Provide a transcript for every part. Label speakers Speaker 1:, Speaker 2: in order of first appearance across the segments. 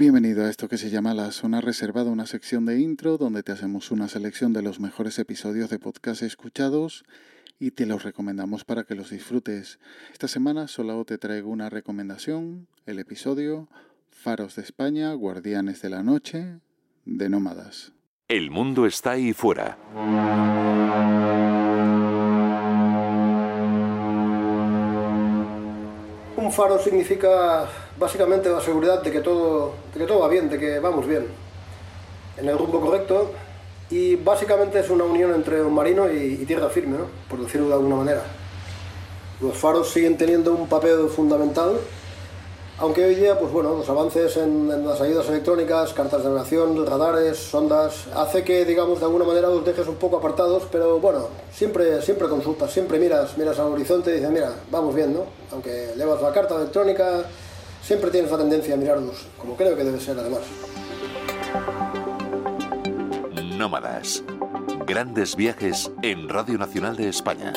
Speaker 1: Bienvenido a esto que se llama La Zona Reservada, una sección de intro donde te hacemos una selección de los mejores episodios de podcast escuchados y te los recomendamos para que los disfrutes. Esta semana solo te traigo una recomendación, el episodio Faros de España, Guardianes de la Noche, de Nómadas.
Speaker 2: El mundo está ahí fuera.
Speaker 3: Un faro significa básicamente la seguridad de que, todo, de que todo va bien, de que vamos bien, en el rumbo correcto. Y básicamente es una unión entre un marino y, tierra firme, ¿no? por decirlo de alguna manera. Los faros siguen teniendo un papel fundamental aunque hoy día, pues bueno, los avances en, las ayudas electrónicas, cartas de navegación, radares, sondas, hace que, digamos, de alguna manera los dejes un poco apartados, pero bueno, siempre, siempre consultas, siempre miras, miras al horizonte y dices, mira, vamos bien, ¿no? Aunque llevas la carta electrónica, siempre tienes la tendencia a mirarlos, como creo que debe ser además.
Speaker 2: Nómadas. Grandes viajes en Radio Nacional de España.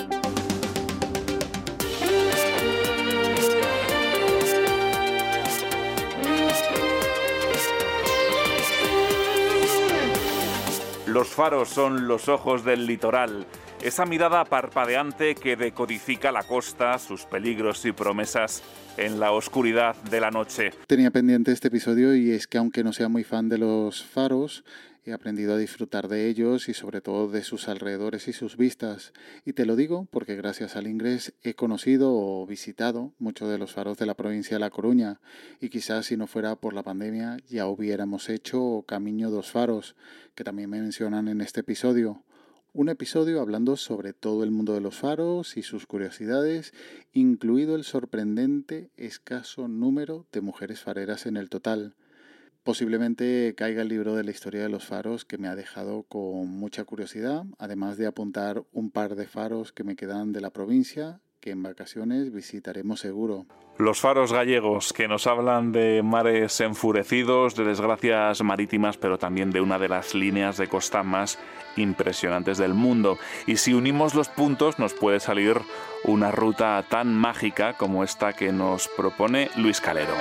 Speaker 4: Los faros son los ojos del litoral, esa mirada parpadeante que decodifica la costa, sus peligros y promesas en la oscuridad de la noche.
Speaker 1: Tenía pendiente este episodio y es que aunque no sea muy fan de los faros, He aprendido a disfrutar de ellos y sobre todo de sus alrededores y sus vistas. Y te lo digo porque gracias al inglés he conocido o visitado muchos de los faros de la provincia de La Coruña y quizás si no fuera por la pandemia ya hubiéramos hecho Camino dos Faros, que también me mencionan en este episodio. Un episodio hablando sobre todo el mundo de los faros y sus curiosidades, incluido el sorprendente escaso número de mujeres fareras en el total. Posiblemente caiga el libro de la historia de los faros que me ha dejado con mucha curiosidad, además de apuntar un par de faros que me quedan de la provincia que en vacaciones visitaremos seguro.
Speaker 4: Los faros gallegos que nos hablan de mares enfurecidos, de desgracias marítimas, pero también de una de las líneas de costa más impresionantes del mundo. Y si unimos los puntos nos puede salir una ruta tan mágica como esta que nos propone Luis Calero.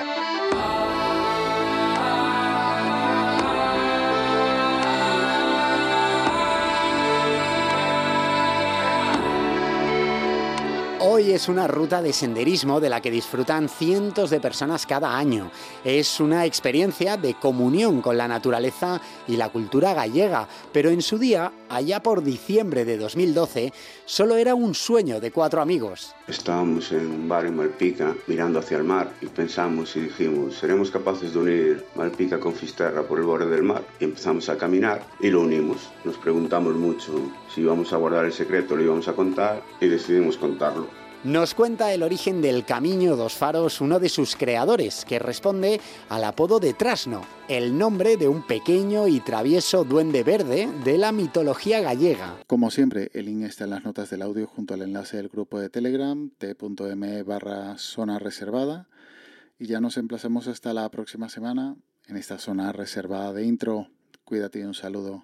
Speaker 5: Hoy es una ruta de senderismo de la que disfrutan cientos de personas cada año. Es una experiencia de comunión con la naturaleza y la cultura gallega, pero en su día, allá por diciembre de 2012, solo era un sueño de cuatro amigos.
Speaker 6: Estábamos en un bar en Malpica mirando hacia el mar y pensamos y dijimos, ¿seremos capaces de unir Malpica con Fisterra por el borde del mar? Y empezamos a caminar y lo unimos. Nos preguntamos mucho si íbamos a guardar el secreto, lo íbamos a contar y decidimos contarlo.
Speaker 5: Nos cuenta el origen del Camino dos Faros, uno de sus creadores, que responde al apodo de Trasno, el nombre de un pequeño y travieso duende verde de la mitología gallega.
Speaker 1: Como siempre, el link está en las notas del audio junto al enlace del grupo de Telegram t.m barra zona reservada y ya nos emplazamos hasta la próxima semana en esta zona reservada de intro. Cuídate y un saludo.